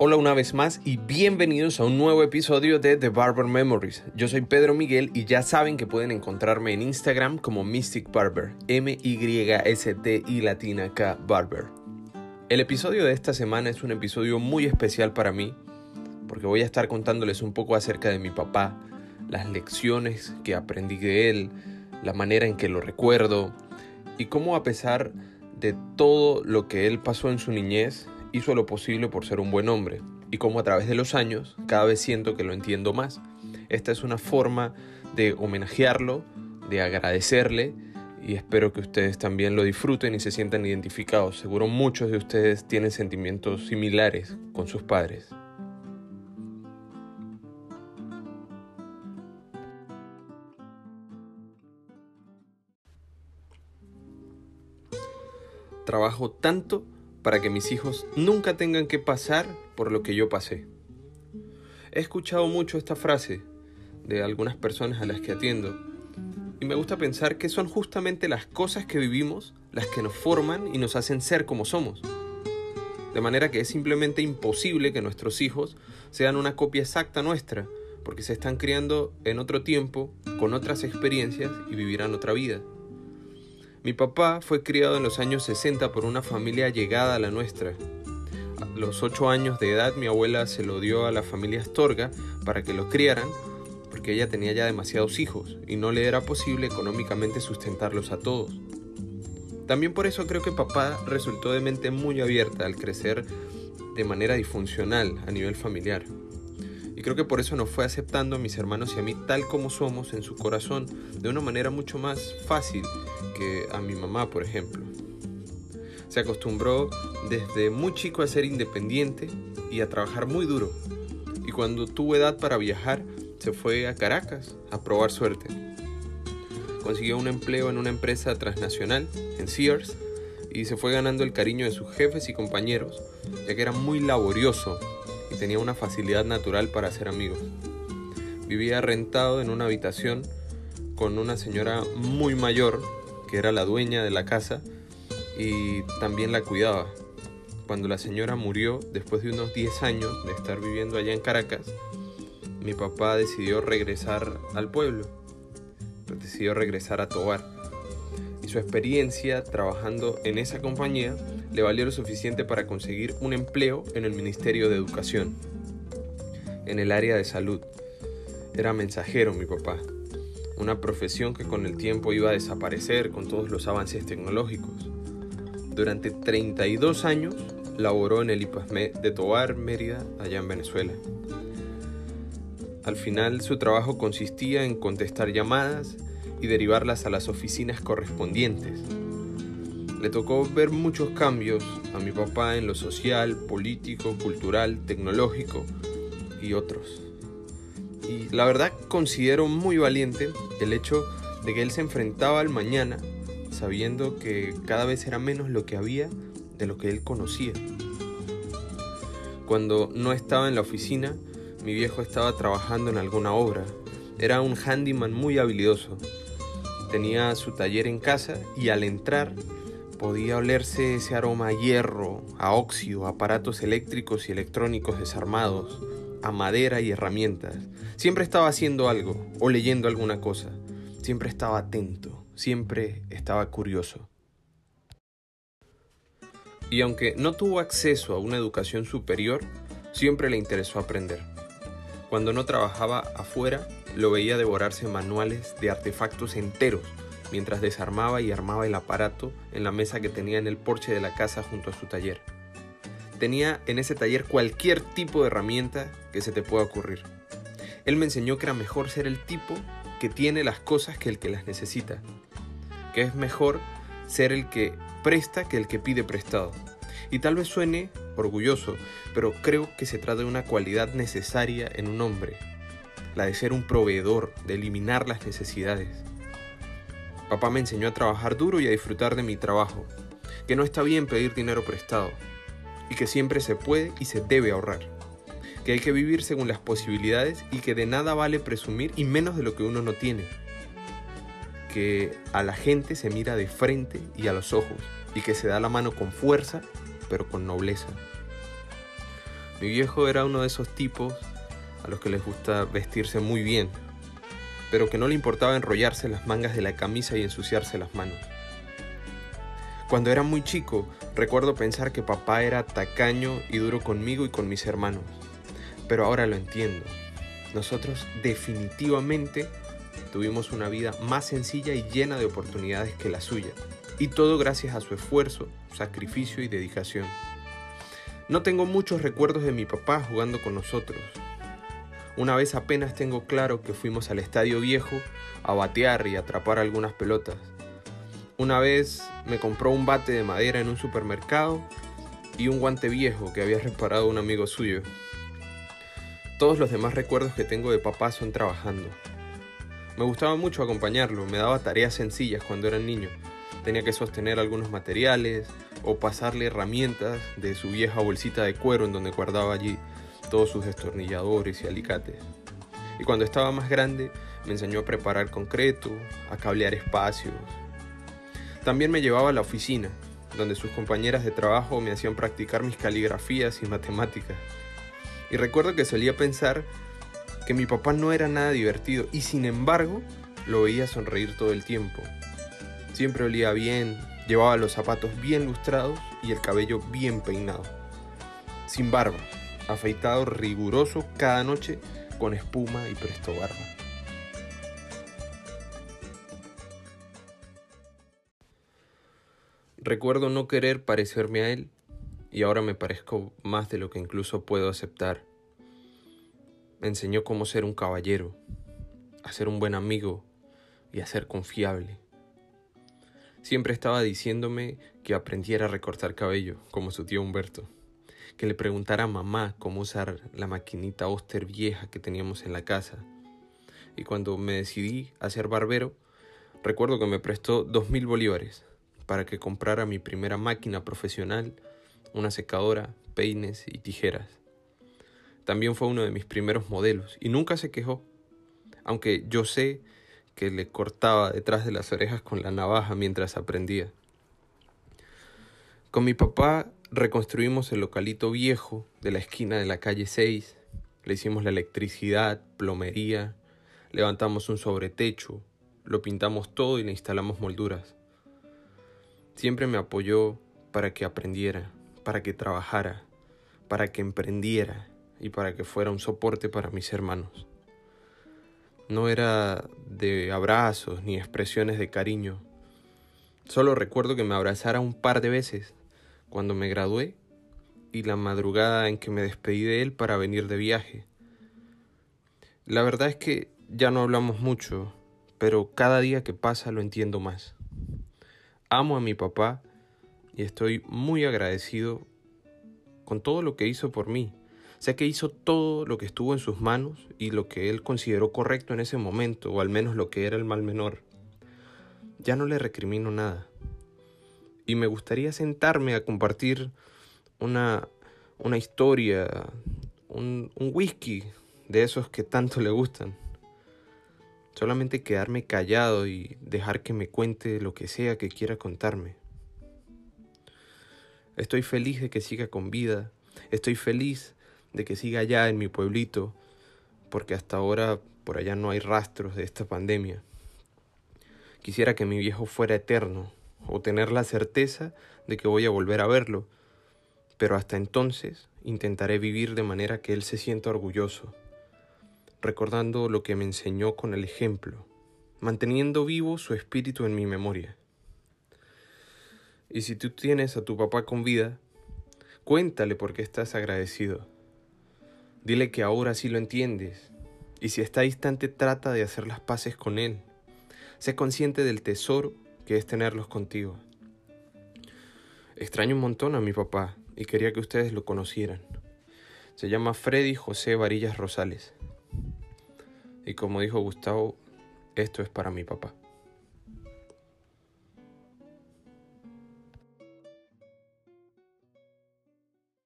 Hola una vez más y bienvenidos a un nuevo episodio de The Barber Memories. Yo soy Pedro Miguel y ya saben que pueden encontrarme en Instagram como Mystic Barber, M-Y-S-T-I latina K Barber. El episodio de esta semana es un episodio muy especial para mí porque voy a estar contándoles un poco acerca de mi papá, las lecciones que aprendí de él, la manera en que lo recuerdo y cómo a pesar de todo lo que él pasó en su niñez, hizo lo posible por ser un buen hombre y cómo a través de los años cada vez siento que lo entiendo más. Esta es una forma de homenajearlo, de agradecerle y espero que ustedes también lo disfruten y se sientan identificados. Seguro muchos de ustedes tienen sentimientos similares con sus padres. Trabajo tanto para que mis hijos nunca tengan que pasar por lo que yo pasé. He escuchado mucho esta frase de algunas personas a las que atiendo y me gusta pensar que son justamente las cosas que vivimos las que nos forman y nos hacen ser como somos. De manera que es simplemente imposible que nuestros hijos sean una copia exacta nuestra, porque se están criando en otro tiempo, con otras experiencias y vivirán otra vida. Mi papá fue criado en los años 60 por una familia llegada a la nuestra. A los 8 años de edad mi abuela se lo dio a la familia Astorga para que lo criaran porque ella tenía ya demasiados hijos y no le era posible económicamente sustentarlos a todos. También por eso creo que papá resultó de mente muy abierta al crecer de manera disfuncional a nivel familiar. Y creo que por eso nos fue aceptando a mis hermanos y a mí tal como somos en su corazón, de una manera mucho más fácil que a mi mamá, por ejemplo. Se acostumbró desde muy chico a ser independiente y a trabajar muy duro. Y cuando tuvo edad para viajar, se fue a Caracas a probar suerte. Consiguió un empleo en una empresa transnacional, en Sears, y se fue ganando el cariño de sus jefes y compañeros, ya que era muy laborioso y tenía una facilidad natural para hacer amigos. Vivía rentado en una habitación con una señora muy mayor, que era la dueña de la casa, y también la cuidaba. Cuando la señora murió, después de unos 10 años de estar viviendo allá en Caracas, mi papá decidió regresar al pueblo, decidió regresar a Tobar. Su experiencia trabajando en esa compañía le valió lo suficiente para conseguir un empleo en el Ministerio de Educación, en el área de salud. Era mensajero mi papá, una profesión que con el tiempo iba a desaparecer con todos los avances tecnológicos. Durante 32 años laboró en el IPASME de Tobar, Mérida, allá en Venezuela. Al final su trabajo consistía en contestar llamadas y derivarlas a las oficinas correspondientes le tocó ver muchos cambios a mi papá en lo social, político, cultural, tecnológico y otros. Y la verdad considero muy valiente el hecho de que él se enfrentaba al mañana sabiendo que cada vez era menos lo que había de lo que él conocía. Cuando no estaba en la oficina, mi viejo estaba trabajando en alguna obra. Era un handyman muy habilidoso. Tenía su taller en casa y al entrar Podía olerse ese aroma a hierro, a óxido, aparatos eléctricos y electrónicos desarmados, a madera y herramientas. Siempre estaba haciendo algo o leyendo alguna cosa. Siempre estaba atento, siempre estaba curioso. Y aunque no tuvo acceso a una educación superior, siempre le interesó aprender. Cuando no trabajaba afuera, lo veía devorarse manuales de artefactos enteros mientras desarmaba y armaba el aparato en la mesa que tenía en el porche de la casa junto a su taller. Tenía en ese taller cualquier tipo de herramienta que se te pueda ocurrir. Él me enseñó que era mejor ser el tipo que tiene las cosas que el que las necesita, que es mejor ser el que presta que el que pide prestado. Y tal vez suene orgulloso, pero creo que se trata de una cualidad necesaria en un hombre, la de ser un proveedor, de eliminar las necesidades. Papá me enseñó a trabajar duro y a disfrutar de mi trabajo, que no está bien pedir dinero prestado, y que siempre se puede y se debe ahorrar, que hay que vivir según las posibilidades y que de nada vale presumir y menos de lo que uno no tiene, que a la gente se mira de frente y a los ojos, y que se da la mano con fuerza, pero con nobleza. Mi viejo era uno de esos tipos a los que les gusta vestirse muy bien, pero que no le importaba enrollarse las mangas de la camisa y ensuciarse las manos. Cuando era muy chico, recuerdo pensar que papá era tacaño y duro conmigo y con mis hermanos, pero ahora lo entiendo. Nosotros definitivamente tuvimos una vida más sencilla y llena de oportunidades que la suya, y todo gracias a su esfuerzo, sacrificio y dedicación. No tengo muchos recuerdos de mi papá jugando con nosotros, una vez apenas tengo claro que fuimos al estadio viejo a batear y atrapar algunas pelotas. Una vez me compró un bate de madera en un supermercado y un guante viejo que había reparado un amigo suyo. Todos los demás recuerdos que tengo de papá son trabajando. Me gustaba mucho acompañarlo, me daba tareas sencillas cuando era niño. Tenía que sostener algunos materiales o pasarle herramientas de su vieja bolsita de cuero en donde guardaba allí todos sus destornilladores y alicates. Y cuando estaba más grande me enseñó a preparar concreto, a cablear espacios. También me llevaba a la oficina, donde sus compañeras de trabajo me hacían practicar mis caligrafías y matemáticas. Y recuerdo que solía pensar que mi papá no era nada divertido y sin embargo lo veía sonreír todo el tiempo. Siempre olía bien, llevaba los zapatos bien lustrados y el cabello bien peinado. Sin barba, afeitado riguroso cada noche con espuma y presto barba. Recuerdo no querer parecerme a él y ahora me parezco más de lo que incluso puedo aceptar. Me enseñó cómo ser un caballero, a ser un buen amigo y a ser confiable. Siempre estaba diciéndome que aprendiera a recortar cabello, como su tío Humberto que le preguntara a mamá cómo usar la maquinita Oster vieja que teníamos en la casa. Y cuando me decidí a ser barbero, recuerdo que me prestó dos mil bolívares para que comprara mi primera máquina profesional, una secadora, peines y tijeras. También fue uno de mis primeros modelos y nunca se quejó, aunque yo sé que le cortaba detrás de las orejas con la navaja mientras aprendía. Con mi papá reconstruimos el localito viejo de la esquina de la calle 6, le hicimos la electricidad, plomería, levantamos un sobretecho, lo pintamos todo y le instalamos molduras. Siempre me apoyó para que aprendiera, para que trabajara, para que emprendiera y para que fuera un soporte para mis hermanos. No era de abrazos ni expresiones de cariño. Solo recuerdo que me abrazara un par de veces cuando me gradué y la madrugada en que me despedí de él para venir de viaje. La verdad es que ya no hablamos mucho, pero cada día que pasa lo entiendo más. Amo a mi papá y estoy muy agradecido con todo lo que hizo por mí. Sé que hizo todo lo que estuvo en sus manos y lo que él consideró correcto en ese momento, o al menos lo que era el mal menor. Ya no le recrimino nada y me gustaría sentarme a compartir una, una historia, un, un whisky de esos que tanto le gustan. Solamente quedarme callado y dejar que me cuente lo que sea que quiera contarme. Estoy feliz de que siga con vida. Estoy feliz de que siga allá en mi pueblito, porque hasta ahora por allá no hay rastros de esta pandemia. Quisiera que mi viejo fuera eterno, o tener la certeza de que voy a volver a verlo, pero hasta entonces intentaré vivir de manera que él se sienta orgulloso, recordando lo que me enseñó con el ejemplo, manteniendo vivo su espíritu en mi memoria. Y si tú tienes a tu papá con vida, cuéntale por qué estás agradecido. Dile que ahora sí lo entiendes, y si está distante trata de hacer las paces con él. Sé consciente del tesoro que es tenerlos contigo. Extraño un montón a mi papá y quería que ustedes lo conocieran. Se llama Freddy José Varillas Rosales. Y como dijo Gustavo, esto es para mi papá.